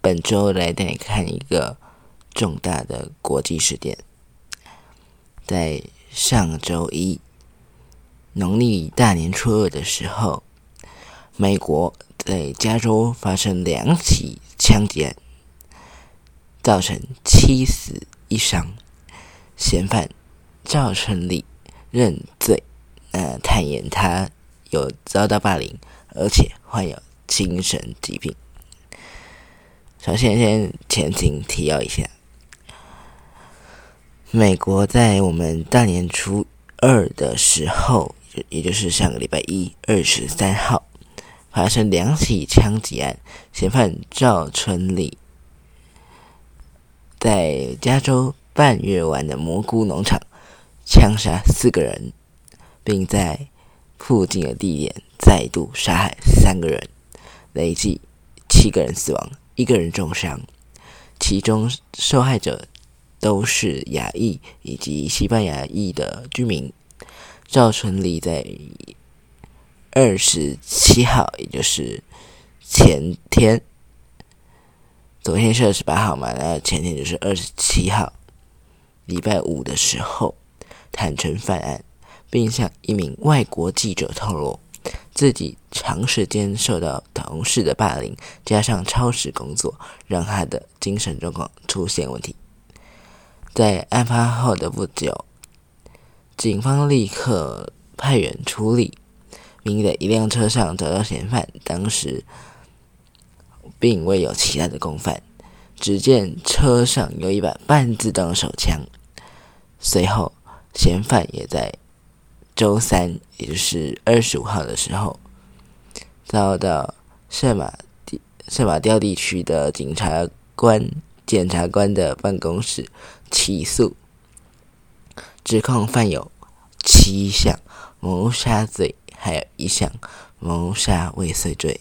本周来带你看一个重大的国际事件，在上周一农历大年初二的时候，美国在加州发生两起枪击案，造成七死一伤。嫌犯赵春丽认罪，呃，坦言他有遭到霸凌，而且患有精神疾病。首先，先前情提要一下，美国在我们大年初二的时候，也就是上个礼拜一，二十三号，发生两起枪击案，嫌犯赵春丽在加州半月湾的蘑菇农场枪杀四个人，并在附近的地点再度杀害三个人，累计七个人死亡。一个人重伤，其中受害者都是亚裔以及西班牙裔的居民。赵春丽在二十七号，也就是前天，昨天是二十八号嘛，那前天就是二十七号，礼拜五的时候坦诚犯案，并向一名外国记者透露。自己长时间受到同事的霸凌，加上超时工作，让他的精神状况出现问题。在案发后的不久，警方立刻派员处理，并在一辆车上找到嫌犯。当时并未有其他的共犯，只见车上有一把半自动手枪。随后，嫌犯也在。周三，也就是二十五号的时候，遭到圣马地圣马刁地区的警察官检察官的办公室起诉，指控犯有七项谋杀罪，还有一项谋杀未遂罪。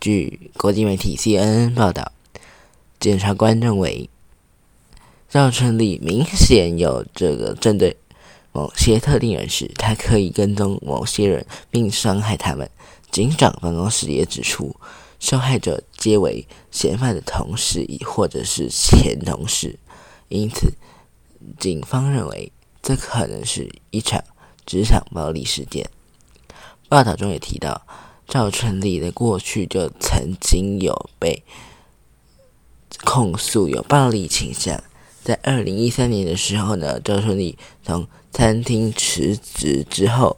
据国际媒体 CNN 报道，检察官认为赵春丽明显有这个针对。某些特定人士，他可以跟踪某些人并伤害他们。警长办公室也指出，受害者皆为嫌犯的同事，亦或者是前同事。因此，警方认为这可能是一场职场暴力事件。报道中也提到，赵春丽的过去就曾经有被控诉有暴力倾向。在二零一三年的时候呢，赵春丽从餐厅辞职之后，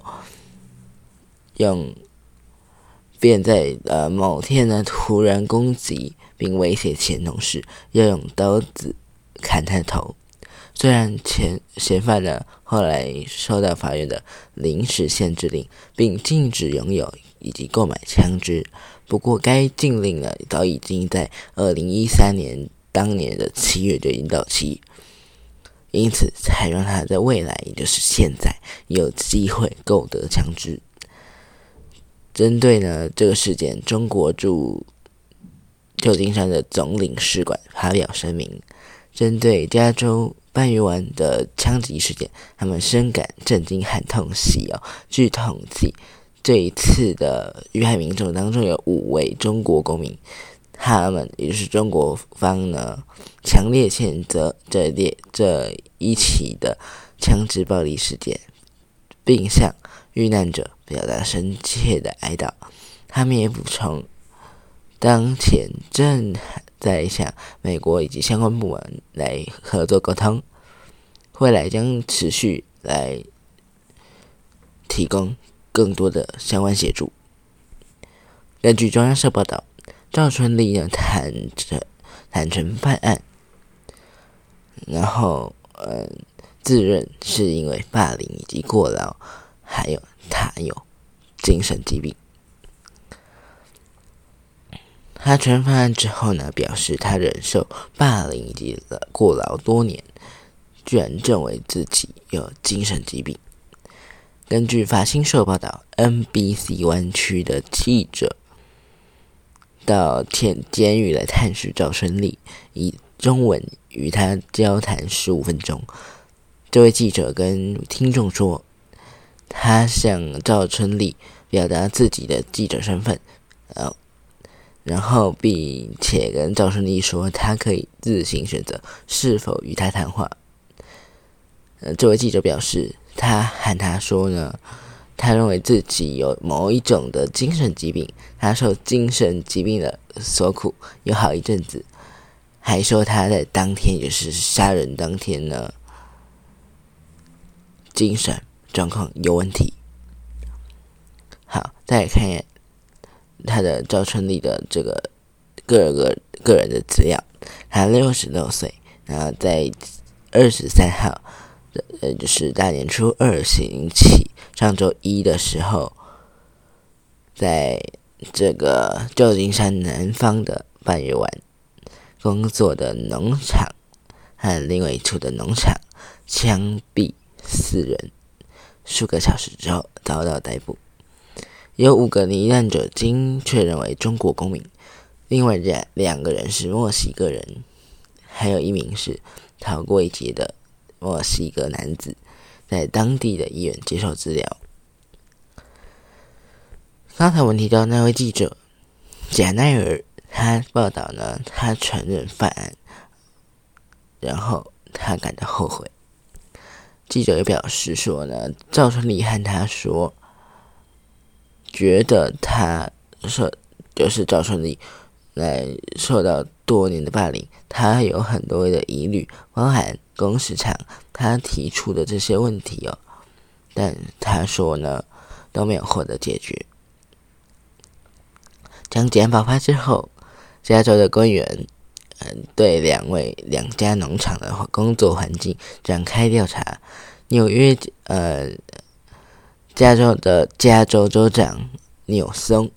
用便在呃某天呢突然攻击并威胁前同事，要用刀子砍他头。虽然前嫌犯呢后来收到法院的临时限制令，并禁止拥有以及购买枪支，不过该禁令呢早已经在二零一三年。当年的七月就已经到期，因此才让他在未来，也就是现在有机会购得枪支。针对呢这个事件，中国驻旧金山的总领事馆发表声明，针对加州半月湾的枪击事件，他们深感震惊和痛惜哦。据统计，这一次的遇害民众当中有五位中国公民。他们也是中国方呢，强烈谴责这列这一起的枪支暴力事件，并向遇难者表达深切的哀悼。他们也补充，当前正在向美国以及相关部门来合作沟通，未来将持续来提供更多的相关协助。根据中央社报道。赵春丽呢坦诚坦诚犯案，然后嗯自认是因为霸凌以及过劳，还有他有精神疾病。他承认犯之后呢，表示他忍受霸凌以及过劳多年，居然认为自己有精神疾病。根据法新社报道，NBC 湾区的记者。到监监狱来探视赵春丽，以中文与他交谈十五分钟。这位记者跟听众说，他向赵春丽表达自己的记者身份，呃，然后并且跟赵春丽说，他可以自行选择是否与他谈话。呃，这位记者表示，他喊他说呢，他认为自己有某一种的精神疾病，他受精神疾病的所苦有好一阵子，还说他在当天也是杀人当天呢，精神状况有问题。好，再来看一眼。他的赵春丽的这个个人个个人的资料，他六十六岁，然后在二十三号，呃，就是大年初二星期上周一的时候，在这个旧金山南方的半月湾工作的农场和另外一处的农场枪毙四人，数个小时之后遭到逮捕。有五个罹难者经确认为中国公民，另外两两个人是墨西哥人，还有一名是逃过一劫的墨西哥男子，在当地的医院接受治疗。刚才我们提到那位记者贾奈尔，他报道呢，他承认犯案，然后他感到后悔。记者也表示说呢，赵春丽和他说。觉得他说就是赵春丽来受到多年的霸凌，他有很多的疑虑，包含工时长，他提出的这些问题哦，但他说呢都没有获得解决。将检爆发之后，加州的官员嗯对两位两家农场的工作环境展开调查，纽约呃。加州的加州州长纽松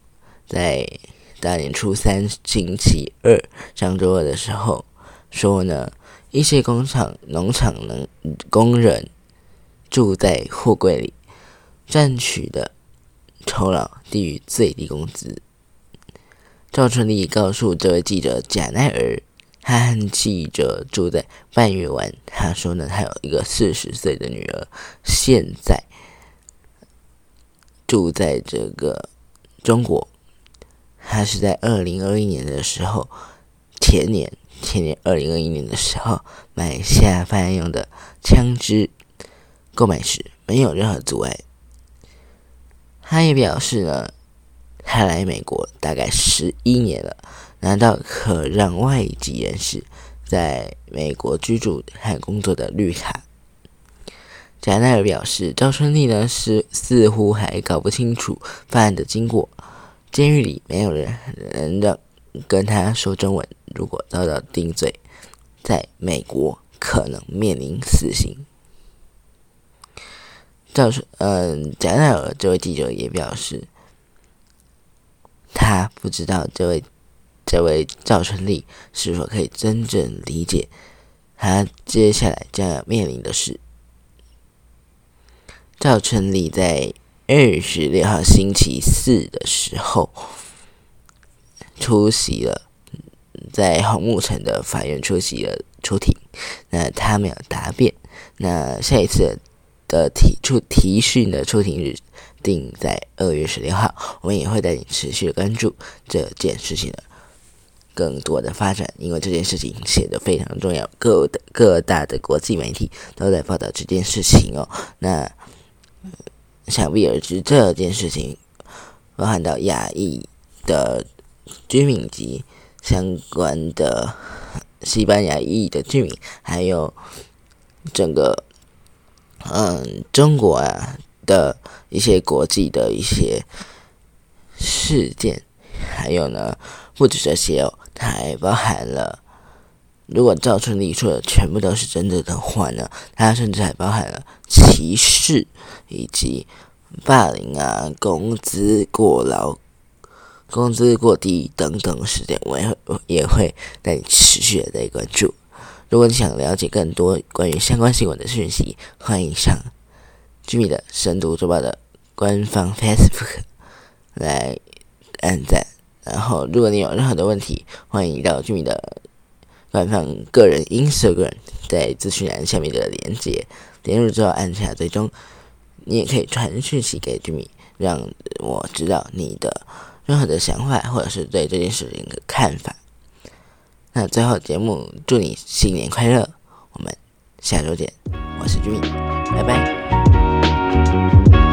在大年初三星期二上周二的时候说呢，一些工厂农场能工人住在货柜里，赚取的酬劳低于最低工资。赵春丽告诉这位记者贾奈尔，他和记者住在半月湾。他说呢，他有一个四十岁的女儿，现在。住在这个中国，他是在二零二一年的时候，前年前年二零二一年的时候买下犯案用的枪支，购买时没有任何阻碍。他也表示呢，他来美国大概十一年了，难道可让外籍人士在美国居住和工作的绿卡。贾奈尔表示，赵春丽呢是似乎还搞不清楚犯案的经过。监狱里没有人能让跟他说中文。如果遭到定罪，在美国可能面临死刑。赵春，嗯，贾奈尔这位记者也表示，他不知道这位这位赵春丽是否可以真正理解他接下来将要面临的事。赵春丽在二十六号星期四的时候出席了在红木城的法院出席了出庭，那他没有答辩。那下一次的提出提讯的出庭日定在二月十六号，我们也会带你持续关注这件事情的更多的发展，因为这件事情写的非常重要，各的各大的国际媒体都在报道这件事情哦。那想必而知，这件事情包含到亚裔的居民及相关的西班牙裔的居民，还有整个嗯中国啊的一些国际的一些事件，还有呢不止这些哦，它还包含了。如果赵春丽说的全部都是真的的话呢，它甚至还包含了歧视以及霸凌啊、工资过劳、工资过低等等事件，我也会也会带你持续的在关注。如果你想了解更多关于相关新闻的讯息，欢迎上居米的深度周报的官方 Facebook 来按赞。然后，如果你有任何的问题，欢迎到居米的。官方个人 Instagram 在资讯栏下面的连接，点入之后按下追踪，你也可以传讯息给 Jimmy，，让我知道你的任何的想法，或者是对这件事情的看法。那最后节目，祝你新年快乐！我们下周见，我是 Jimmy，，拜拜。Thank you.